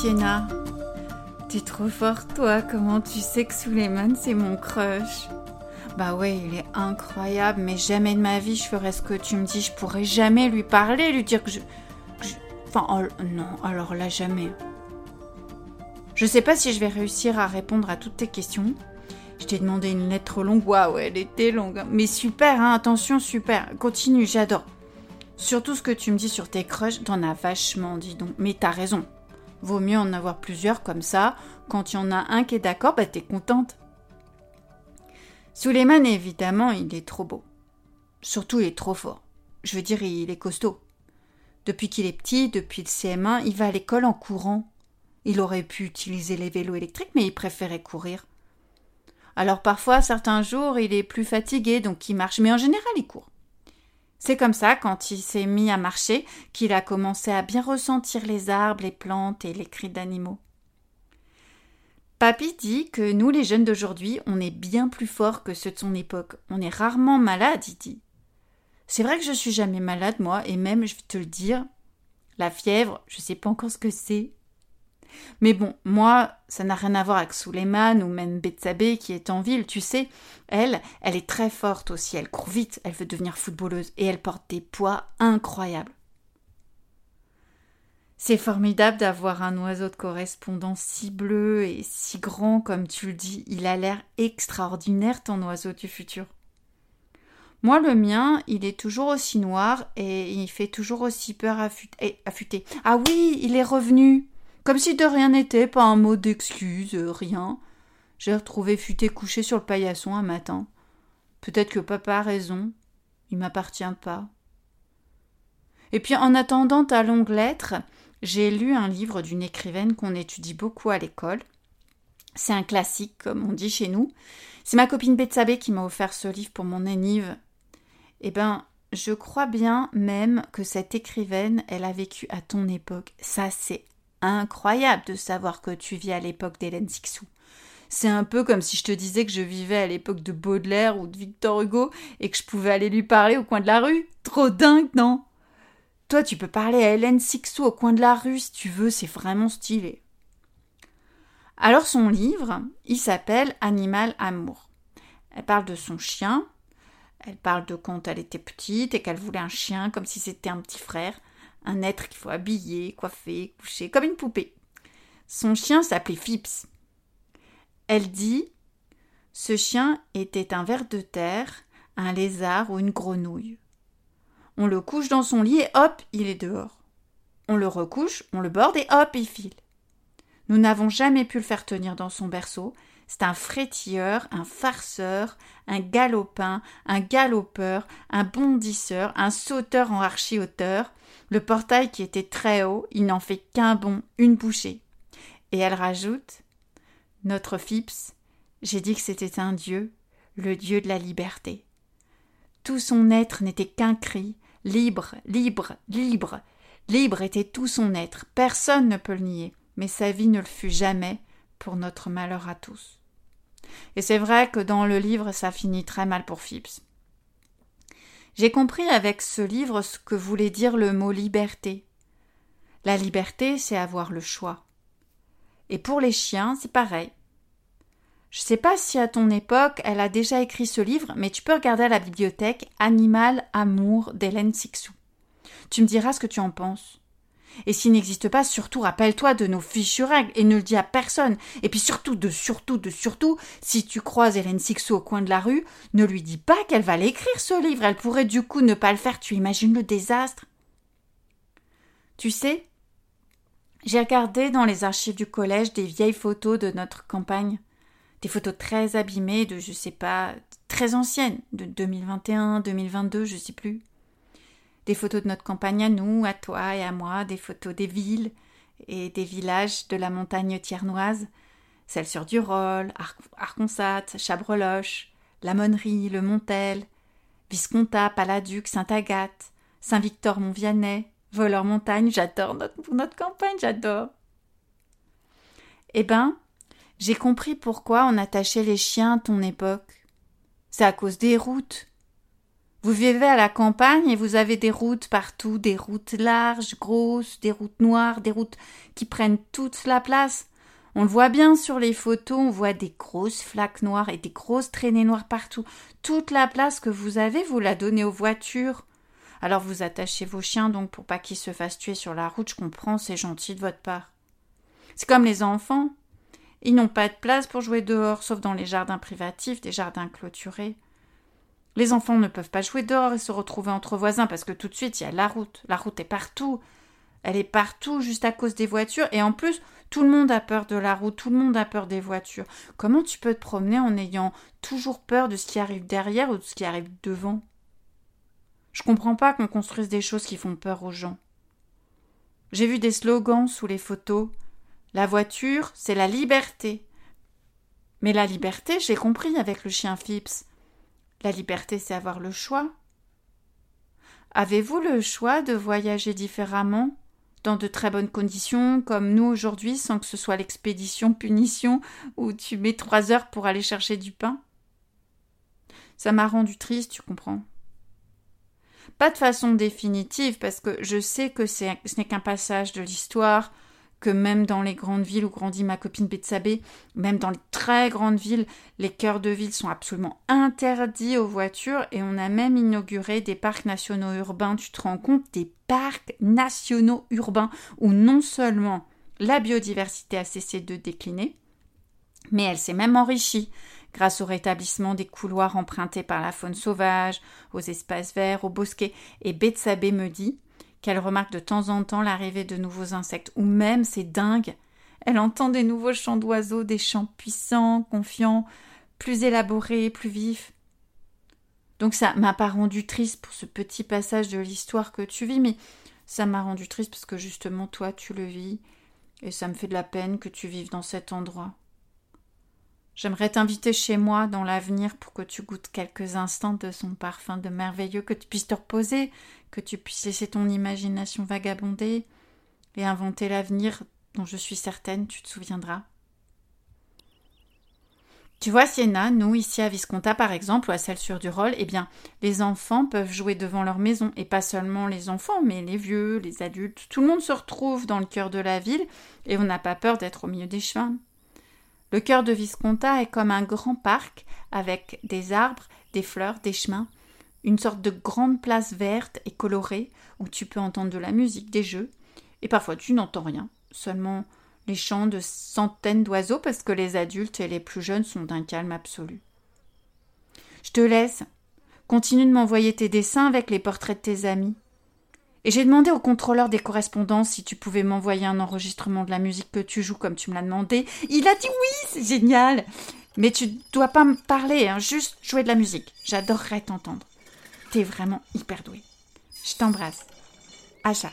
Sienna. T'es trop fort, toi. Comment tu sais que Suleiman, c'est mon crush? Bah ouais, il est incroyable, mais jamais de ma vie je ferais ce que tu me dis. Je pourrais jamais lui parler, lui dire que je. Enfin, oh, non, alors là, jamais. Je sais pas si je vais réussir à répondre à toutes tes questions. Je t'ai demandé une lettre longue. Waouh, elle était longue. Mais super, hein, attention, super. Continue, j'adore. Surtout ce que tu me dis sur tes crushs, t'en as vachement, dis donc. Mais t'as raison. Vaut mieux en avoir plusieurs comme ça. Quand il y en a un qui est d'accord, bah t'es contente. Suleiman, évidemment, il est trop beau. Surtout, il est trop fort. Je veux dire, il est costaud. Depuis qu'il est petit, depuis le CM1, il va à l'école en courant. Il aurait pu utiliser les vélos électriques, mais il préférait courir. Alors parfois, certains jours, il est plus fatigué, donc il marche, mais en général, il court. C'est comme ça, quand il s'est mis à marcher, qu'il a commencé à bien ressentir les arbres, les plantes et les cris d'animaux. Papy dit que nous, les jeunes d'aujourd'hui, on est bien plus forts que ceux de son époque. On est rarement malade, il dit. C'est vrai que je suis jamais malade, moi, et même, je vais te le dire, la fièvre, je sais pas encore ce que c'est, mais bon, moi, ça n'a rien à voir avec Suleiman ou même Betsabé qui est en ville, tu sais. Elle, elle est très forte aussi, elle court vite, elle veut devenir footballeuse et elle porte des poids incroyables. C'est formidable d'avoir un oiseau de correspondance si bleu et si grand comme tu le dis. Il a l'air extraordinaire, ton oiseau du futur. Moi, le mien, il est toujours aussi noir et il fait toujours aussi peur affûter. Ah oui, il est revenu. Comme si de rien n'était, pas un mot d'excuse, euh, rien. J'ai retrouvé Futé couché sur le paillasson un matin. Peut-être que papa a raison. Il m'appartient pas. Et puis en attendant ta longue lettre, j'ai lu un livre d'une écrivaine qu'on étudie beaucoup à l'école. C'est un classique, comme on dit chez nous. C'est ma copine Betsabé qui m'a offert ce livre pour mon énive. Eh ben, je crois bien même que cette écrivaine, elle a vécu à ton époque. Ça, c'est incroyable de savoir que tu vis à l'époque d'Hélène Sixou. C'est un peu comme si je te disais que je vivais à l'époque de Baudelaire ou de Victor Hugo et que je pouvais aller lui parler au coin de la rue. Trop dingue, non? Toi, tu peux parler à Hélène Sixou au coin de la rue si tu veux, c'est vraiment stylé. Alors son livre, il s'appelle Animal Amour. Elle parle de son chien, elle parle de quand elle était petite et qu'elle voulait un chien comme si c'était un petit frère un être qu'il faut habiller, coiffer, coucher, comme une poupée. Son chien s'appelait Phips. Elle dit Ce chien était un ver de terre, un lézard ou une grenouille. On le couche dans son lit et hop, il est dehors. On le recouche, on le borde et hop, il file. Nous n'avons jamais pu le faire tenir dans son berceau. C'est un frétilleur, un farceur, un galopin, un galopeur, un bondisseur, un sauteur en archi-hauteur, le portail qui était très haut, il n'en fait qu'un bond, une bouchée. Et elle rajoute Notre Phips, j'ai dit que c'était un dieu, le dieu de la liberté. Tout son être n'était qu'un cri libre, libre, libre. Libre était tout son être, personne ne peut le nier, mais sa vie ne le fut jamais, pour notre malheur à tous. Et c'est vrai que dans le livre ça finit très mal pour Phips. J'ai compris avec ce livre ce que voulait dire le mot liberté. La liberté, c'est avoir le choix. Et pour les chiens, c'est pareil. Je sais pas si à ton époque elle a déjà écrit ce livre, mais tu peux regarder à la bibliothèque Animal Amour d'Hélène Sixou. Tu me diras ce que tu en penses. Et s'il n'existe pas, surtout rappelle-toi de nos fichues règles et ne le dis à personne. Et puis surtout, de surtout, de surtout, si tu croises Hélène Sixou au coin de la rue, ne lui dis pas qu'elle va l'écrire ce livre. Elle pourrait du coup ne pas le faire. Tu imagines le désastre Tu sais, j'ai regardé dans les archives du collège des vieilles photos de notre campagne. Des photos très abîmées de, je sais pas, très anciennes, de 2021, 2022, je sais plus des photos de notre campagne à nous, à toi et à moi, des photos des villes et des villages de la montagne tiernoise, celles sur Durol, Arconsat, Chabreloche, La Monnerie, Le Montel, Viscontat, Paladuc, Sainte-Agathe, Saint-Victor-Montvianney, Voleur-Montagne, j'adore notre, notre campagne, j'adore. Eh ben, j'ai compris pourquoi on attachait les chiens à ton époque. C'est à cause des routes. Vous vivez à la campagne et vous avez des routes partout, des routes larges, grosses, des routes noires, des routes qui prennent toute la place. On le voit bien sur les photos, on voit des grosses flaques noires et des grosses traînées noires partout. Toute la place que vous avez, vous la donnez aux voitures. Alors vous attachez vos chiens donc pour pas qu'ils se fassent tuer sur la route, je comprends, c'est gentil de votre part. C'est comme les enfants. Ils n'ont pas de place pour jouer dehors, sauf dans les jardins privatifs, des jardins clôturés. Les enfants ne peuvent pas jouer dehors et se retrouver entre voisins parce que tout de suite il y a la route. La route est partout. Elle est partout juste à cause des voitures et en plus tout le monde a peur de la route, tout le monde a peur des voitures. Comment tu peux te promener en ayant toujours peur de ce qui arrive derrière ou de ce qui arrive devant? Je comprends pas qu'on construise des choses qui font peur aux gens. J'ai vu des slogans sous les photos. La voiture, c'est la liberté. Mais la liberté, j'ai compris avec le chien Phipps. La liberté, c'est avoir le choix. Avez-vous le choix de voyager différemment, dans de très bonnes conditions, comme nous aujourd'hui, sans que ce soit l'expédition punition où tu mets trois heures pour aller chercher du pain? Ça m'a rendu triste, tu comprends. Pas de façon définitive, parce que je sais que ce n'est qu'un passage de l'histoire, que même dans les grandes villes où grandit ma copine Betsabé, même dans les très grandes villes, les cœurs de ville sont absolument interdits aux voitures et on a même inauguré des parcs nationaux urbains. Tu te rends compte? Des parcs nationaux urbains où non seulement la biodiversité a cessé de décliner, mais elle s'est même enrichie grâce au rétablissement des couloirs empruntés par la faune sauvage, aux espaces verts, aux bosquets. Et Betsabé me dit qu'elle remarque de temps en temps l'arrivée de nouveaux insectes, ou même, c'est dingue, elle entend des nouveaux chants d'oiseaux, des chants puissants, confiants, plus élaborés, plus vifs. Donc ça m'a pas rendu triste pour ce petit passage de l'histoire que tu vis, mais ça m'a rendu triste parce que justement toi tu le vis, et ça me fait de la peine que tu vives dans cet endroit. J'aimerais t'inviter chez moi dans l'avenir pour que tu goûtes quelques instants de son parfum de merveilleux, que tu puisses te reposer, que tu puisses laisser ton imagination vagabonder et inventer l'avenir dont je suis certaine tu te souviendras. Tu vois, Sienna, nous, ici à Visconta, par exemple, ou à celle sur du rôle, eh bien, les enfants peuvent jouer devant leur maison, et pas seulement les enfants, mais les vieux, les adultes, tout le monde se retrouve dans le cœur de la ville, et on n'a pas peur d'être au milieu des chemins. Le cœur de Visconta est comme un grand parc avec des arbres, des fleurs, des chemins, une sorte de grande place verte et colorée où tu peux entendre de la musique, des jeux, et parfois tu n'entends rien, seulement les chants de centaines d'oiseaux parce que les adultes et les plus jeunes sont d'un calme absolu. Je te laisse. Continue de m'envoyer tes dessins avec les portraits de tes amis. Et j'ai demandé au contrôleur des correspondances si tu pouvais m'envoyer un enregistrement de la musique que tu joues comme tu me l'as demandé. Il a dit oui, c'est génial. Mais tu dois pas me parler, hein, juste jouer de la musique. J'adorerais t'entendre. T'es vraiment hyper doué. Je t'embrasse. Acha.